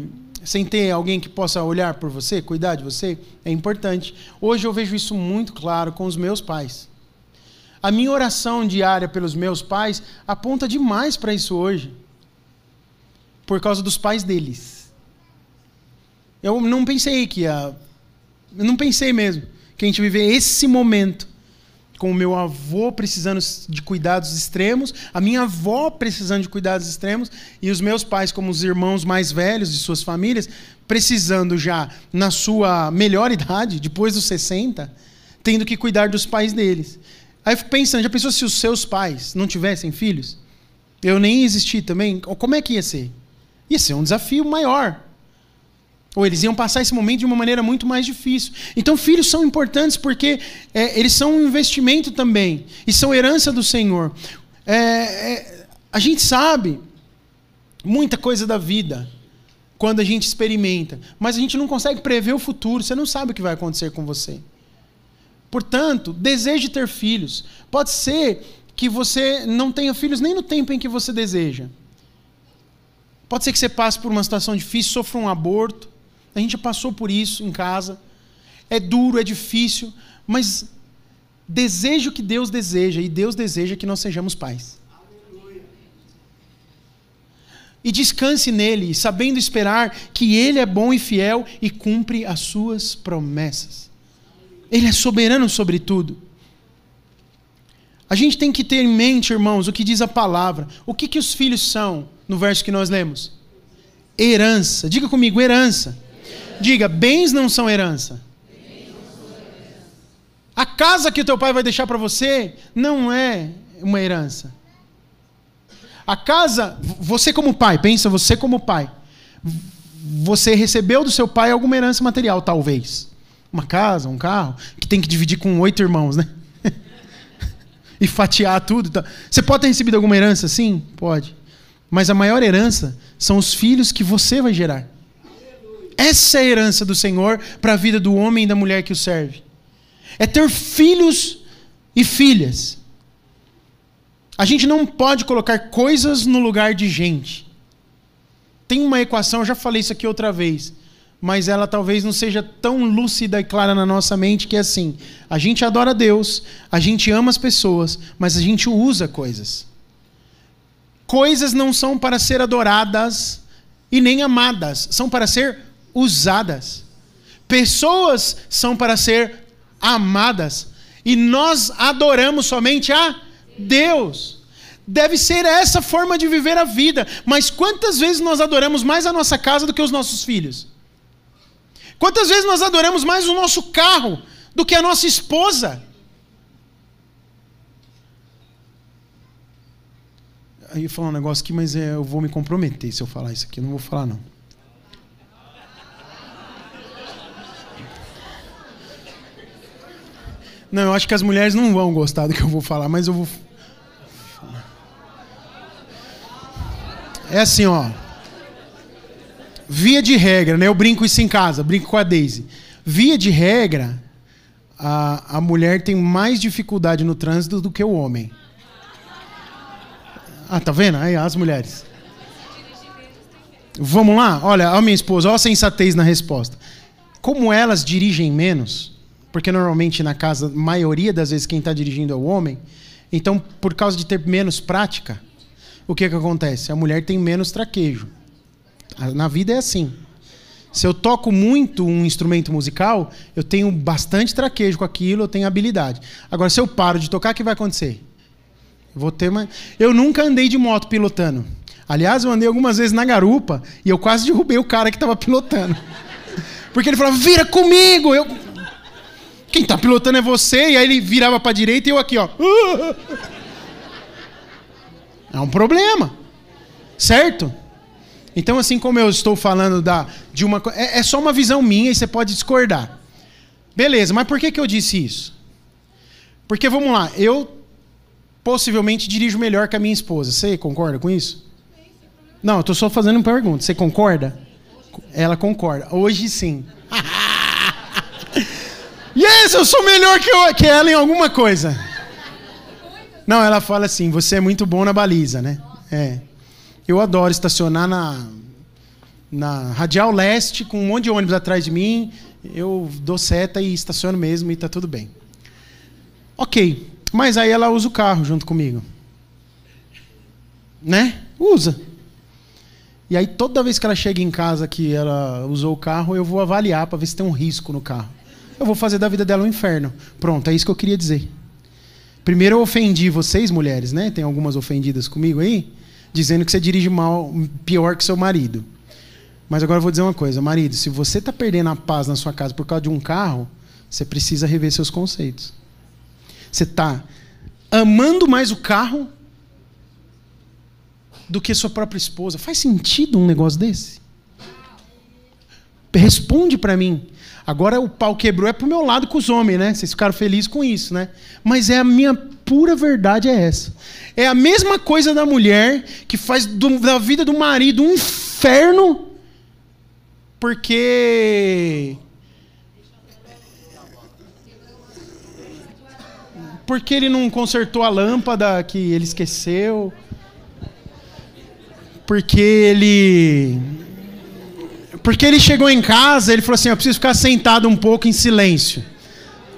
sem ter alguém que possa olhar por você, cuidar de você, é importante. Hoje eu vejo isso muito claro com os meus pais. A minha oração diária pelos meus pais aponta demais para isso hoje, por causa dos pais deles. Eu não pensei que ia. Eu não pensei mesmo que a gente viver esse momento com o meu avô precisando de cuidados extremos, a minha avó precisando de cuidados extremos, e os meus pais, como os irmãos mais velhos de suas famílias, precisando já na sua melhor idade, depois dos 60, tendo que cuidar dos pais deles. Aí eu fico pensando, já pensou se os seus pais não tivessem filhos? Eu nem existi também, como é que ia ser? Ia ser um desafio maior. Ou eles iam passar esse momento de uma maneira muito mais difícil. Então, filhos são importantes porque é, eles são um investimento também. E são herança do Senhor. É, é, a gente sabe muita coisa da vida quando a gente experimenta. Mas a gente não consegue prever o futuro. Você não sabe o que vai acontecer com você. Portanto, deseje ter filhos. Pode ser que você não tenha filhos nem no tempo em que você deseja. Pode ser que você passe por uma situação difícil, sofra um aborto. A gente passou por isso em casa. É duro, é difícil, mas desejo que Deus deseja, e Deus deseja que nós sejamos pais. E descanse nele, sabendo esperar que ele é bom e fiel e cumpre as suas promessas. Ele é soberano sobre tudo. A gente tem que ter em mente, irmãos, o que diz a palavra. O que, que os filhos são, no verso que nós lemos? Herança. Diga comigo, herança. Diga, bens não são herança. A casa que teu pai vai deixar para você não é uma herança. A casa, você como pai, pensa você como pai. Você recebeu do seu pai alguma herança material, talvez. Uma casa, um carro, que tem que dividir com oito irmãos, né? [laughs] e fatiar tudo. Você pode ter recebido alguma herança? Sim, pode. Mas a maior herança são os filhos que você vai gerar. Essa é a herança do Senhor para a vida do homem e da mulher que o serve. É ter filhos e filhas. A gente não pode colocar coisas no lugar de gente. Tem uma equação, eu já falei isso aqui outra vez, mas ela talvez não seja tão lúcida e clara na nossa mente que é assim: a gente adora Deus, a gente ama as pessoas, mas a gente usa coisas. Coisas não são para ser adoradas e nem amadas, são para ser usadas. Pessoas são para ser amadas. E nós adoramos somente a Deus. Deve ser essa forma de viver a vida. Mas quantas vezes nós adoramos mais a nossa casa do que os nossos filhos? Quantas vezes nós adoramos mais o nosso carro do que a nossa esposa? Aí eu vou falar um negócio aqui, mas é, eu vou me comprometer se eu falar isso aqui. Eu não vou falar, não. Não, eu acho que as mulheres não vão gostar do que eu vou falar, mas eu vou. É assim, ó. Via de regra, né? Eu brinco isso em casa, brinco com a Daisy. Via de regra, a, a mulher tem mais dificuldade no trânsito do que o homem. Ah, tá vendo? Aí, as mulheres. Vamos lá? Olha, a minha esposa, olha a sensatez na resposta. Como elas dirigem menos, porque normalmente na casa, maioria das vezes quem está dirigindo é o homem, então por causa de ter menos prática, o que, que acontece? A mulher tem menos traquejo. Na vida é assim. Se eu toco muito um instrumento musical, eu tenho bastante traquejo com aquilo, eu tenho habilidade. Agora, se eu paro de tocar, o que vai acontecer? Vou ter uma... Eu nunca andei de moto pilotando. Aliás, eu andei algumas vezes na garupa e eu quase derrubei o cara que estava [laughs] pilotando. Porque ele falava, vira comigo! Eu... Quem está pilotando é você, e aí ele virava para a direita e eu aqui, ó. É um problema. Certo? Então, assim como eu estou falando da, de uma. É, é só uma visão minha e você pode discordar. Beleza, mas por que, que eu disse isso? Porque, vamos lá, eu possivelmente dirijo melhor que a minha esposa. Você concorda com isso? Não, eu estou só fazendo uma pergunta. Você concorda? Ela concorda. Hoje sim. Yes, eu sou melhor que, eu, que ela em alguma coisa. Não, ela fala assim: você é muito bom na baliza, né? É. Eu adoro estacionar na, na Radial Leste com um monte de ônibus atrás de mim. Eu dou seta e estaciono mesmo e tá tudo bem. Ok. Mas aí ela usa o carro junto comigo. Né? Usa. E aí toda vez que ela chega em casa que ela usou o carro, eu vou avaliar para ver se tem um risco no carro. Eu vou fazer da vida dela um inferno. Pronto, é isso que eu queria dizer. Primeiro eu ofendi vocês, mulheres, né? Tem algumas ofendidas comigo aí, dizendo que você dirige mal, pior que seu marido. Mas agora eu vou dizer uma coisa, marido, se você está perdendo a paz na sua casa por causa de um carro, você precisa rever seus conceitos. Você está amando mais o carro do que sua própria esposa. Faz sentido um negócio desse? Responde para mim. Agora o pau quebrou é pro meu lado com os homens, né? Vocês ficaram felizes com isso, né? Mas é a minha pura verdade é essa. É a mesma coisa da mulher que faz do, da vida do marido um inferno porque porque ele não consertou a lâmpada que ele esqueceu, porque ele porque ele chegou em casa, ele falou assim: Eu preciso ficar sentado um pouco em silêncio.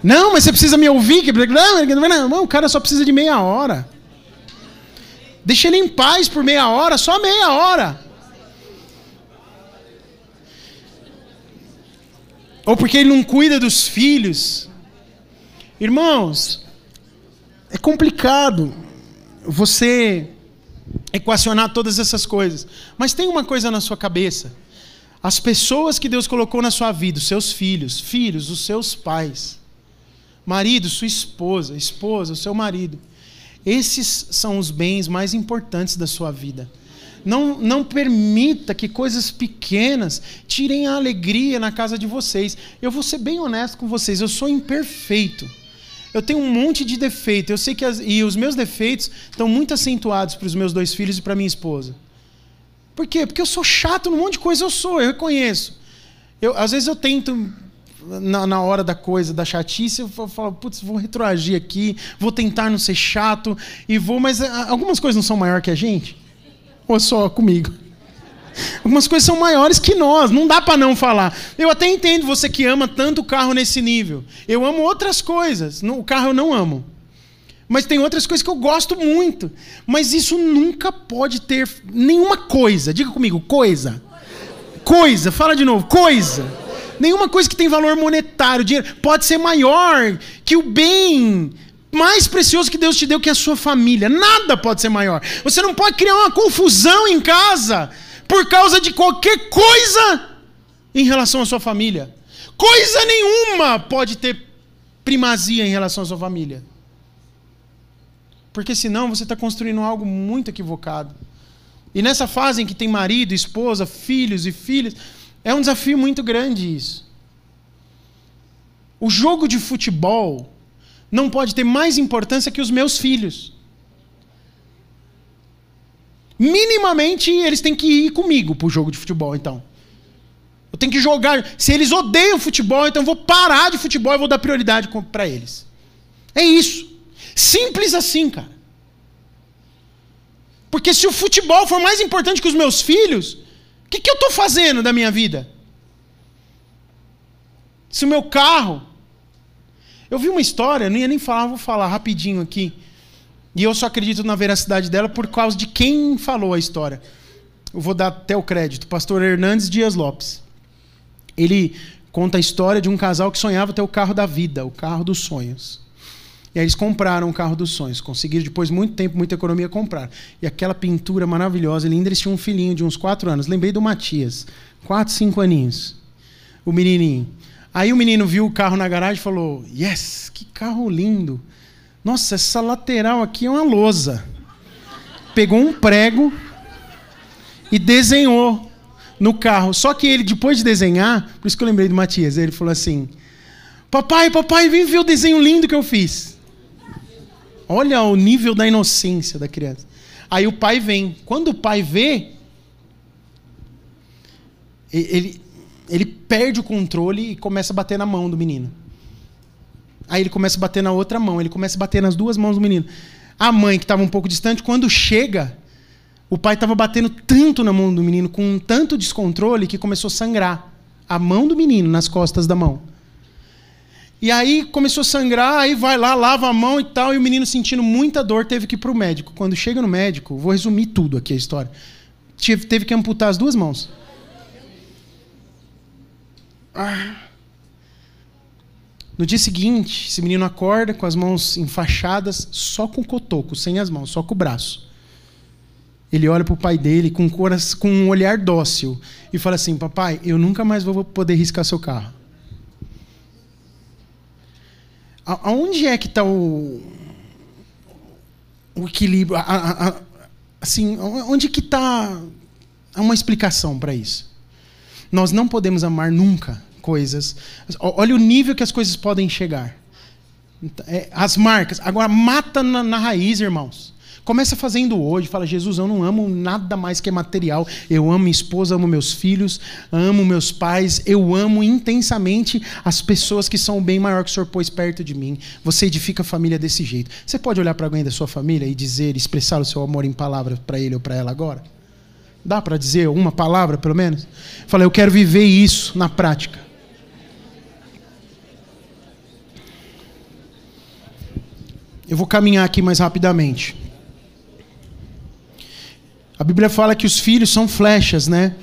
Não, mas você precisa me ouvir. Não, não, não, o cara só precisa de meia hora. Deixa ele em paz por meia hora, só meia hora. Ou porque ele não cuida dos filhos. Irmãos, é complicado você equacionar todas essas coisas. Mas tem uma coisa na sua cabeça. As pessoas que Deus colocou na sua vida, os seus filhos, filhos, os seus pais, marido, sua esposa, esposa, o seu marido. Esses são os bens mais importantes da sua vida. Não, não permita que coisas pequenas tirem a alegria na casa de vocês. Eu vou ser bem honesto com vocês, eu sou imperfeito. Eu tenho um monte de defeito. Eu sei que as, e os meus defeitos estão muito acentuados para os meus dois filhos e para minha esposa. Por quê? Porque eu sou chato num monte de coisa, eu sou, eu reconheço. Eu, às vezes eu tento, na, na hora da coisa, da chatice, eu falo, putz, vou retroagir aqui, vou tentar não ser chato, e vou, mas algumas coisas não são maior que a gente? Ou só comigo? [laughs] Algumas coisas são maiores que nós, não dá para não falar. Eu até entendo você que ama tanto o carro nesse nível. Eu amo outras coisas, o carro eu não amo. Mas tem outras coisas que eu gosto muito. Mas isso nunca pode ter nenhuma coisa. Diga comigo, coisa. Coisa, fala de novo, coisa. Nenhuma coisa que tem valor monetário, dinheiro, pode ser maior que o bem mais precioso que Deus te deu, que é a sua família. Nada pode ser maior. Você não pode criar uma confusão em casa por causa de qualquer coisa em relação à sua família. Coisa nenhuma pode ter primazia em relação à sua família. Porque senão você está construindo algo muito equivocado. E nessa fase em que tem marido, esposa, filhos e filhas, é um desafio muito grande isso. O jogo de futebol não pode ter mais importância que os meus filhos. Minimamente eles têm que ir comigo para o jogo de futebol, então. Eu tenho que jogar. Se eles odeiam futebol, então eu vou parar de futebol e vou dar prioridade para eles. É isso. Simples assim, cara. Porque se o futebol for mais importante que os meus filhos, o que, que eu estou fazendo da minha vida? Se o meu carro. Eu vi uma história, não ia nem falar, vou falar rapidinho aqui. E eu só acredito na veracidade dela por causa de quem falou a história. Eu vou dar até o crédito. Pastor Hernandes Dias Lopes. Ele conta a história de um casal que sonhava ter o carro da vida, o carro dos sonhos. E aí eles compraram o carro dos sonhos. Conseguiram, depois de muito tempo, muita economia, comprar. E aquela pintura maravilhosa, linda, eles tinham um filhinho de uns quatro anos. Lembrei do Matias. Quatro, cinco aninhos. O menininho. Aí o menino viu o carro na garagem e falou: Yes, que carro lindo. Nossa, essa lateral aqui é uma lousa. Pegou um prego e desenhou no carro. Só que ele, depois de desenhar, por isso que eu lembrei do Matias, ele falou assim: Papai, papai, vem ver o desenho lindo que eu fiz. Olha o nível da inocência da criança. Aí o pai vem. Quando o pai vê, ele, ele perde o controle e começa a bater na mão do menino. Aí ele começa a bater na outra mão, ele começa a bater nas duas mãos do menino. A mãe, que estava um pouco distante, quando chega, o pai estava batendo tanto na mão do menino, com tanto descontrole, que começou a sangrar a mão do menino nas costas da mão. E aí começou a sangrar, aí vai lá, lava a mão e tal, e o menino sentindo muita dor teve que ir para o médico. Quando chega no médico, vou resumir tudo aqui a história, teve que amputar as duas mãos. Ah. No dia seguinte, esse menino acorda com as mãos enfaixadas, só com o cotoco, sem as mãos, só com o braço. Ele olha para o pai dele com, com um olhar dócil e fala assim: Papai, eu nunca mais vou poder riscar seu carro. Aonde é que está o, o equilíbrio? A, a, assim, onde que está uma explicação para isso? Nós não podemos amar nunca coisas. Olha o nível que as coisas podem chegar. É, as marcas. Agora, mata na, na raiz, irmãos. Começa fazendo hoje, fala, Jesus, eu não amo nada mais que material. Eu amo minha esposa, amo meus filhos, amo meus pais, eu amo intensamente as pessoas que são o bem maior que o Senhor pôs perto de mim. Você edifica a família desse jeito. Você pode olhar para alguém da sua família e dizer, expressar o seu amor em palavras para ele ou para ela agora? Dá para dizer uma palavra, pelo menos? Fala, eu quero viver isso na prática. Eu vou caminhar aqui mais rapidamente. A Bíblia fala que os filhos são flechas, né?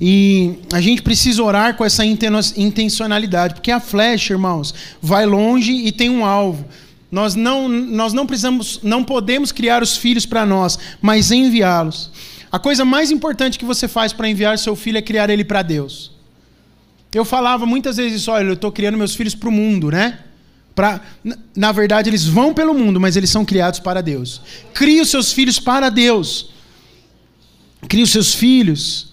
E a gente precisa orar com essa intencionalidade, porque a flecha, irmãos, vai longe e tem um alvo. Nós não, nós não precisamos, não podemos criar os filhos para nós, mas enviá-los. A coisa mais importante que você faz para enviar seu filho é criar ele para Deus. Eu falava muitas vezes isso, olha, eu estou criando meus filhos para o mundo, né? Pra, na verdade, eles vão pelo mundo, mas eles são criados para Deus. Crie os seus filhos para Deus. Crie os seus filhos.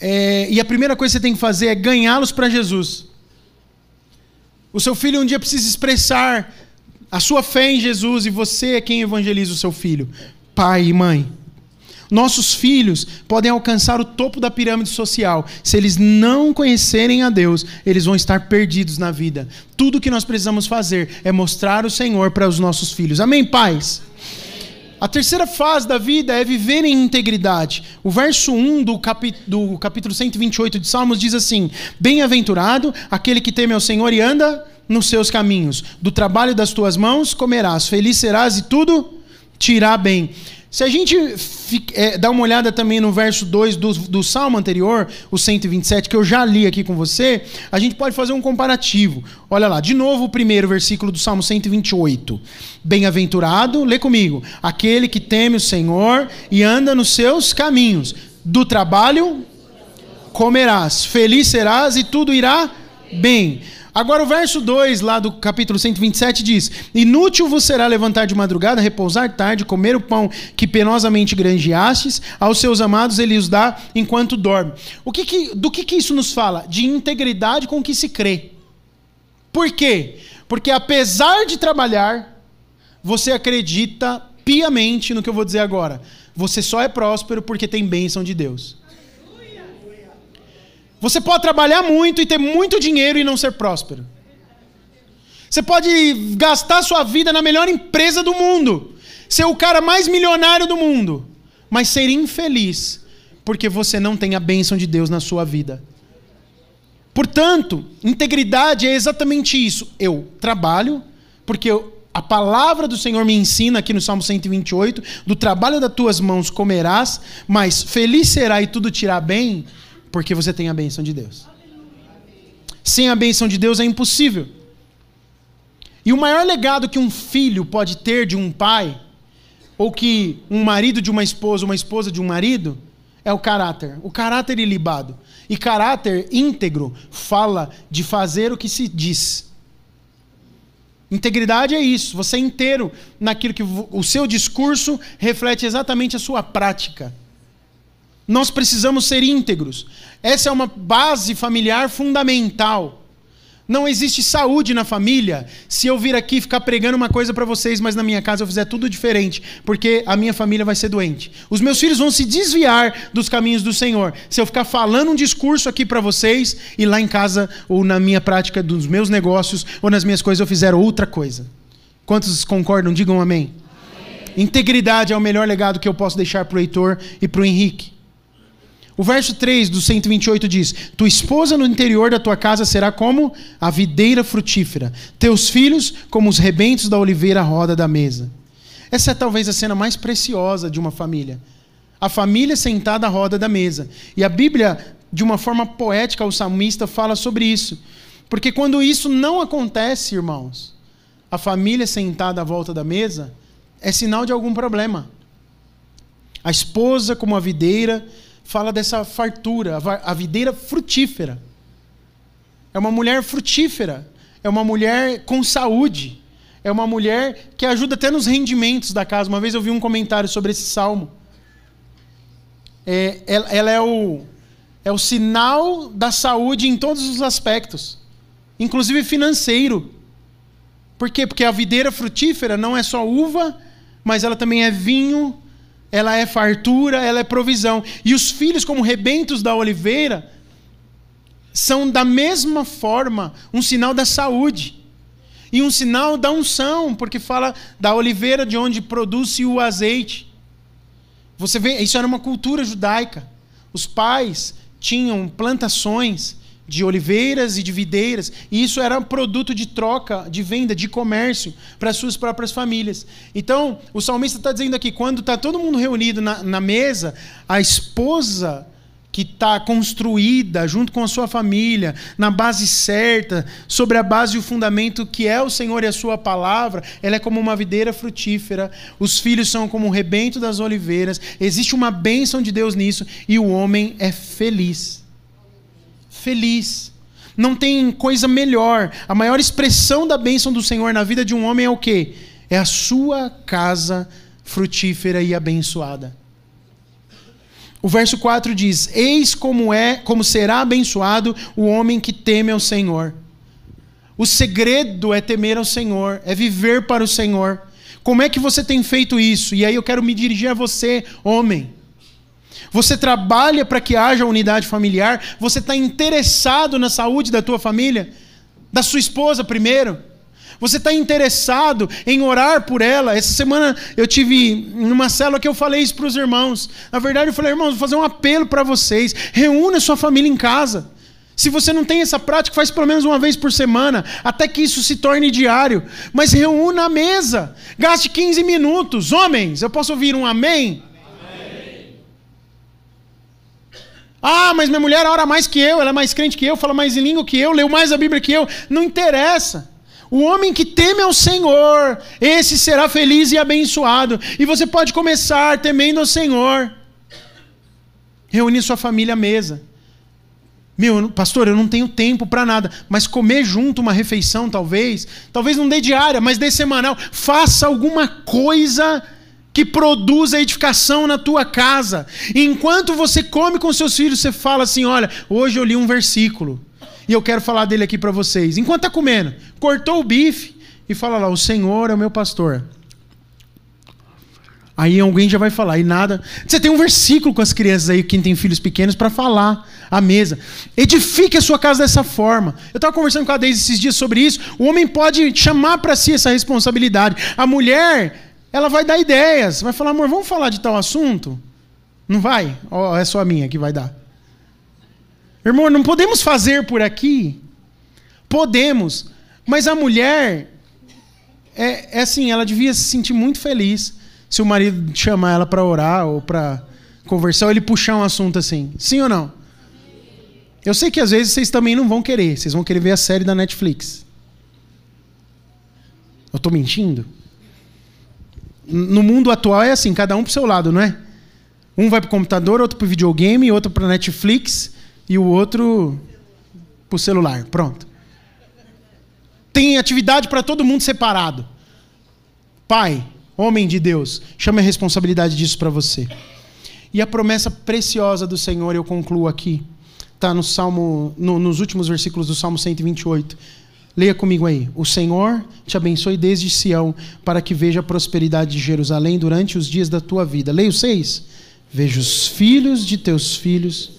É, e a primeira coisa que você tem que fazer é ganhá-los para Jesus. O seu filho um dia precisa expressar a sua fé em Jesus e você é quem evangeliza o seu filho. Pai e mãe. Nossos filhos podem alcançar o topo da pirâmide social. Se eles não conhecerem a Deus, eles vão estar perdidos na vida. Tudo que nós precisamos fazer é mostrar o Senhor para os nossos filhos. Amém, pais? A terceira fase da vida é viver em integridade. O verso 1 do, capi do capítulo 128 de Salmos diz assim: Bem-aventurado aquele que teme ao Senhor e anda nos seus caminhos. Do trabalho das tuas mãos comerás, feliz serás e tudo te irá bem. Se a gente é, dá uma olhada também no verso 2 do, do salmo anterior, o 127, que eu já li aqui com você, a gente pode fazer um comparativo. Olha lá, de novo o primeiro versículo do salmo 128. Bem-aventurado, lê comigo, aquele que teme o Senhor e anda nos seus caminhos. Do trabalho comerás, feliz serás e tudo irá bem. Agora o verso 2 lá do capítulo 127 diz: Inútil vos será levantar de madrugada, repousar tarde, comer o pão que penosamente granjeastes, aos seus amados ele os dá enquanto dorme. O que que, do que, que isso nos fala? De integridade com que se crê. Por quê? Porque apesar de trabalhar, você acredita piamente no que eu vou dizer agora. Você só é próspero porque tem bênção de Deus. Você pode trabalhar muito e ter muito dinheiro e não ser próspero. Você pode gastar sua vida na melhor empresa do mundo, ser o cara mais milionário do mundo, mas ser infeliz porque você não tem a bênção de Deus na sua vida. Portanto, integridade é exatamente isso. Eu trabalho porque eu, a palavra do Senhor me ensina aqui no Salmo 128, do trabalho das tuas mãos comerás, mas feliz será e tudo te irá bem porque você tem a benção de Deus. Sem a benção de Deus é impossível. E o maior legado que um filho pode ter de um pai, ou que um marido de uma esposa, uma esposa de um marido, é o caráter. O caráter ilibado. E caráter íntegro fala de fazer o que se diz. Integridade é isso, você é inteiro naquilo que o seu discurso reflete exatamente a sua prática. Nós precisamos ser íntegros. Essa é uma base familiar fundamental. Não existe saúde na família se eu vir aqui ficar pregando uma coisa para vocês, mas na minha casa eu fizer tudo diferente, porque a minha família vai ser doente. Os meus filhos vão se desviar dos caminhos do Senhor. Se eu ficar falando um discurso aqui para vocês e lá em casa ou na minha prática dos meus negócios ou nas minhas coisas eu fizer outra coisa. Quantos concordam? Digam amém. amém. Integridade é o melhor legado que eu posso deixar para o Heitor e para o Henrique. O verso 3 do 128 diz: Tua esposa no interior da tua casa será como a videira frutífera, teus filhos como os rebentos da oliveira à roda da mesa. Essa é talvez a cena mais preciosa de uma família. A família sentada à roda da mesa. E a Bíblia, de uma forma poética, o salmista fala sobre isso. Porque quando isso não acontece, irmãos, a família sentada à volta da mesa é sinal de algum problema. A esposa como a videira fala dessa fartura, a videira frutífera. É uma mulher frutífera, é uma mulher com saúde, é uma mulher que ajuda até nos rendimentos da casa. Uma vez eu vi um comentário sobre esse salmo. É, ela, ela é, o, é o sinal da saúde em todos os aspectos, inclusive financeiro. Por quê? Porque a videira frutífera não é só uva, mas ela também é vinho, ela é fartura, ela é provisão. E os filhos, como rebentos da oliveira, são da mesma forma um sinal da saúde e um sinal da unção, porque fala da oliveira de onde produz-se o azeite. Você vê, isso era uma cultura judaica. Os pais tinham plantações de oliveiras e de videiras, e isso era um produto de troca, de venda, de comércio para as suas próprias famílias. Então, o salmista está dizendo aqui: quando está todo mundo reunido na, na mesa, a esposa que está construída junto com a sua família, na base certa, sobre a base e o fundamento que é o Senhor e a sua palavra, ela é como uma videira frutífera, os filhos são como o rebento das oliveiras, existe uma bênção de Deus nisso, e o homem é feliz feliz. Não tem coisa melhor. A maior expressão da bênção do Senhor na vida de um homem é o quê? É a sua casa frutífera e abençoada. O verso 4 diz: Eis como é, como será abençoado o homem que teme ao Senhor. O segredo é temer ao Senhor, é viver para o Senhor. Como é que você tem feito isso? E aí eu quero me dirigir a você, homem. Você trabalha para que haja unidade familiar? Você está interessado na saúde da tua família? Da sua esposa primeiro? Você está interessado em orar por ela? Essa semana eu tive numa célula que eu falei isso para os irmãos. Na verdade, eu falei, irmãos, vou fazer um apelo para vocês. Reúna sua família em casa. Se você não tem essa prática, faz pelo menos uma vez por semana, até que isso se torne diário. Mas reúna a mesa. Gaste 15 minutos. Homens, eu posso ouvir um amém? amém? Ah, mas minha mulher ora mais que eu, ela é mais crente que eu, fala mais em língua que eu, leu mais a Bíblia que eu. Não interessa. O homem que teme ao Senhor, esse será feliz e abençoado. E você pode começar temendo ao Senhor. Reunir sua família à mesa. Meu, pastor, eu não tenho tempo para nada, mas comer junto uma refeição, talvez, talvez não dê diária, mas dê semanal. Faça alguma coisa que produza edificação na tua casa. Enquanto você come com seus filhos, você fala assim: olha, hoje eu li um versículo e eu quero falar dele aqui para vocês. Enquanto está comendo, cortou o bife e fala lá: o Senhor é o meu pastor. Aí alguém já vai falar, e nada. Você tem um versículo com as crianças aí, quem tem filhos pequenos, para falar à mesa. Edifique a sua casa dessa forma. Eu estava conversando com a Deise esses dias sobre isso. O homem pode chamar para si essa responsabilidade. A mulher, ela vai dar ideias. Vai falar, amor, vamos falar de tal assunto? Não vai? Ou é só a minha que vai dar? Irmão, não podemos fazer por aqui? Podemos. Mas a mulher, é, é assim, ela devia se sentir muito feliz se o marido chamar ela para orar ou para conversar, ou ele puxar um assunto assim. Sim ou não? Eu sei que às vezes vocês também não vão querer. Vocês vão querer ver a série da Netflix. Eu estou mentindo? No mundo atual é assim, cada um pro seu lado, não é? Um vai pro computador, outro pro videogame, outro para Netflix e o outro pro celular. Pronto. Tem atividade para todo mundo separado. Pai, Homem de Deus, chame a responsabilidade disso para você. E a promessa preciosa do Senhor, eu concluo aqui, está no Salmo, no, nos últimos versículos do Salmo 128. Leia comigo aí. O Senhor te abençoe desde Sião, para que veja a prosperidade de Jerusalém durante os dias da tua vida. Leia o 6. Veja os filhos de teus filhos,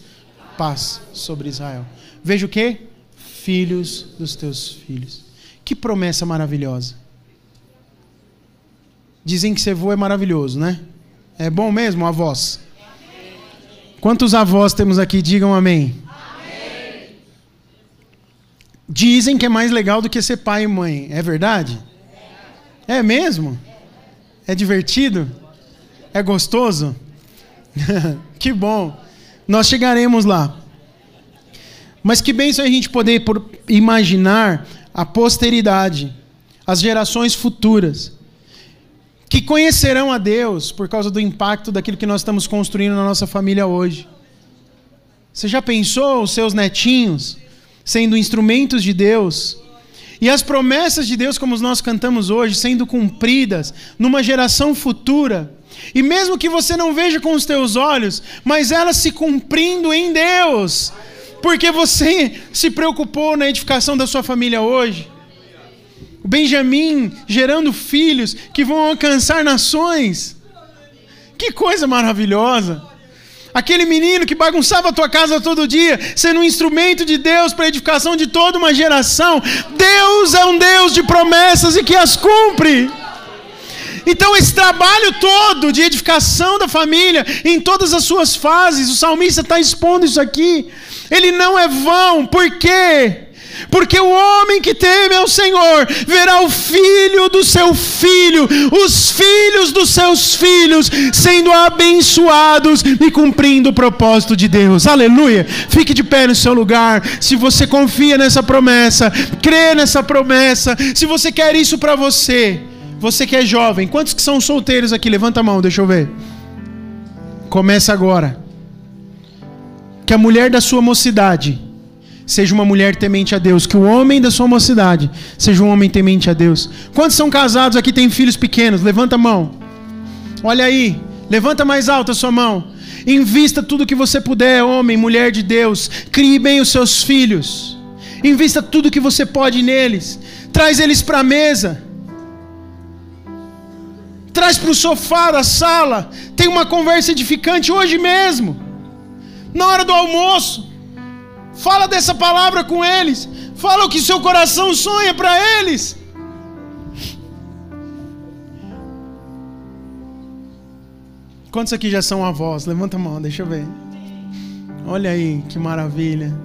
paz sobre Israel. Veja o quê? Filhos dos teus filhos. Que promessa maravilhosa. Dizem que ser avô é maravilhoso, né? É bom mesmo, avós? Quantos avós temos aqui? Digam amém. Dizem que é mais legal do que ser pai e mãe. É verdade? É mesmo? É divertido? É gostoso? [laughs] que bom. Nós chegaremos lá. Mas que bênção a gente poder imaginar a posteridade, as gerações futuras que conhecerão a Deus por causa do impacto daquilo que nós estamos construindo na nossa família hoje. Você já pensou os seus netinhos sendo instrumentos de Deus? E as promessas de Deus, como nós cantamos hoje, sendo cumpridas numa geração futura. E mesmo que você não veja com os teus olhos, mas elas se cumprindo em Deus, porque você [laughs] se preocupou na edificação da sua família hoje. O Benjamim gerando filhos que vão alcançar nações. Que coisa maravilhosa! Aquele menino que bagunçava a tua casa todo dia, sendo um instrumento de Deus para a edificação de toda uma geração. Deus é um Deus de promessas e que as cumpre. Então, esse trabalho todo de edificação da família, em todas as suas fases, o salmista está expondo isso aqui. Ele não é vão, por quê? Porque o homem que teme ao Senhor verá o filho do seu filho, os filhos dos seus filhos sendo abençoados e cumprindo o propósito de Deus. Aleluia! Fique de pé no seu lugar. Se você confia nessa promessa, crê nessa promessa, se você quer isso para você, você que é jovem, quantos que são solteiros aqui? Levanta a mão, deixa eu ver. Começa agora. Que a mulher da sua mocidade seja uma mulher temente a Deus, que o homem da sua mocidade seja um homem temente a Deus. Quantos são casados aqui têm filhos pequenos? Levanta a mão. Olha aí, levanta mais alto a sua mão. Invista tudo que você puder, homem, mulher de Deus. Crie bem os seus filhos. Invista tudo que você pode neles. Traz eles para a mesa. Traz para o sofá da sala. Tem uma conversa edificante hoje mesmo. Na hora do almoço. Fala dessa palavra com eles. Fala o que seu coração sonha para eles. Quantos aqui já são avós? Levanta a mão, deixa eu ver. Olha aí, que maravilha.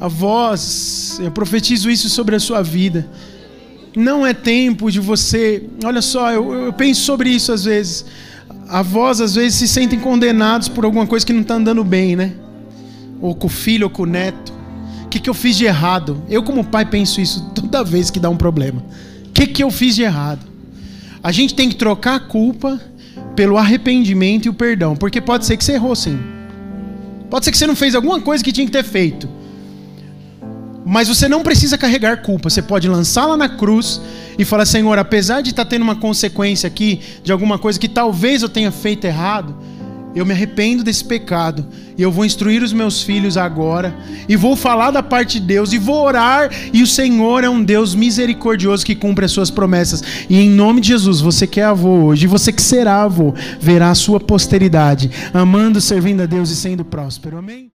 Avós, eu profetizo isso sobre a sua vida. Não é tempo de você. Olha só, eu, eu penso sobre isso às vezes. Avós às vezes se sentem condenados por alguma coisa que não está andando bem, né? Ou com o filho, ou com o neto. O que, que eu fiz de errado? Eu, como pai, penso isso toda vez que dá um problema. O que, que eu fiz de errado? A gente tem que trocar a culpa pelo arrependimento e o perdão, porque pode ser que você errou sim. Pode ser que você não fez alguma coisa que tinha que ter feito. Mas você não precisa carregar culpa, você pode lançá-la na cruz e falar: Senhor, apesar de estar tá tendo uma consequência aqui de alguma coisa que talvez eu tenha feito errado, eu me arrependo desse pecado e eu vou instruir os meus filhos agora e vou falar da parte de Deus e vou orar e o Senhor é um Deus misericordioso que cumpre as suas promessas e em nome de Jesus você que é avô hoje e você que será avô verá a sua posteridade amando, servindo a Deus e sendo próspero. Amém.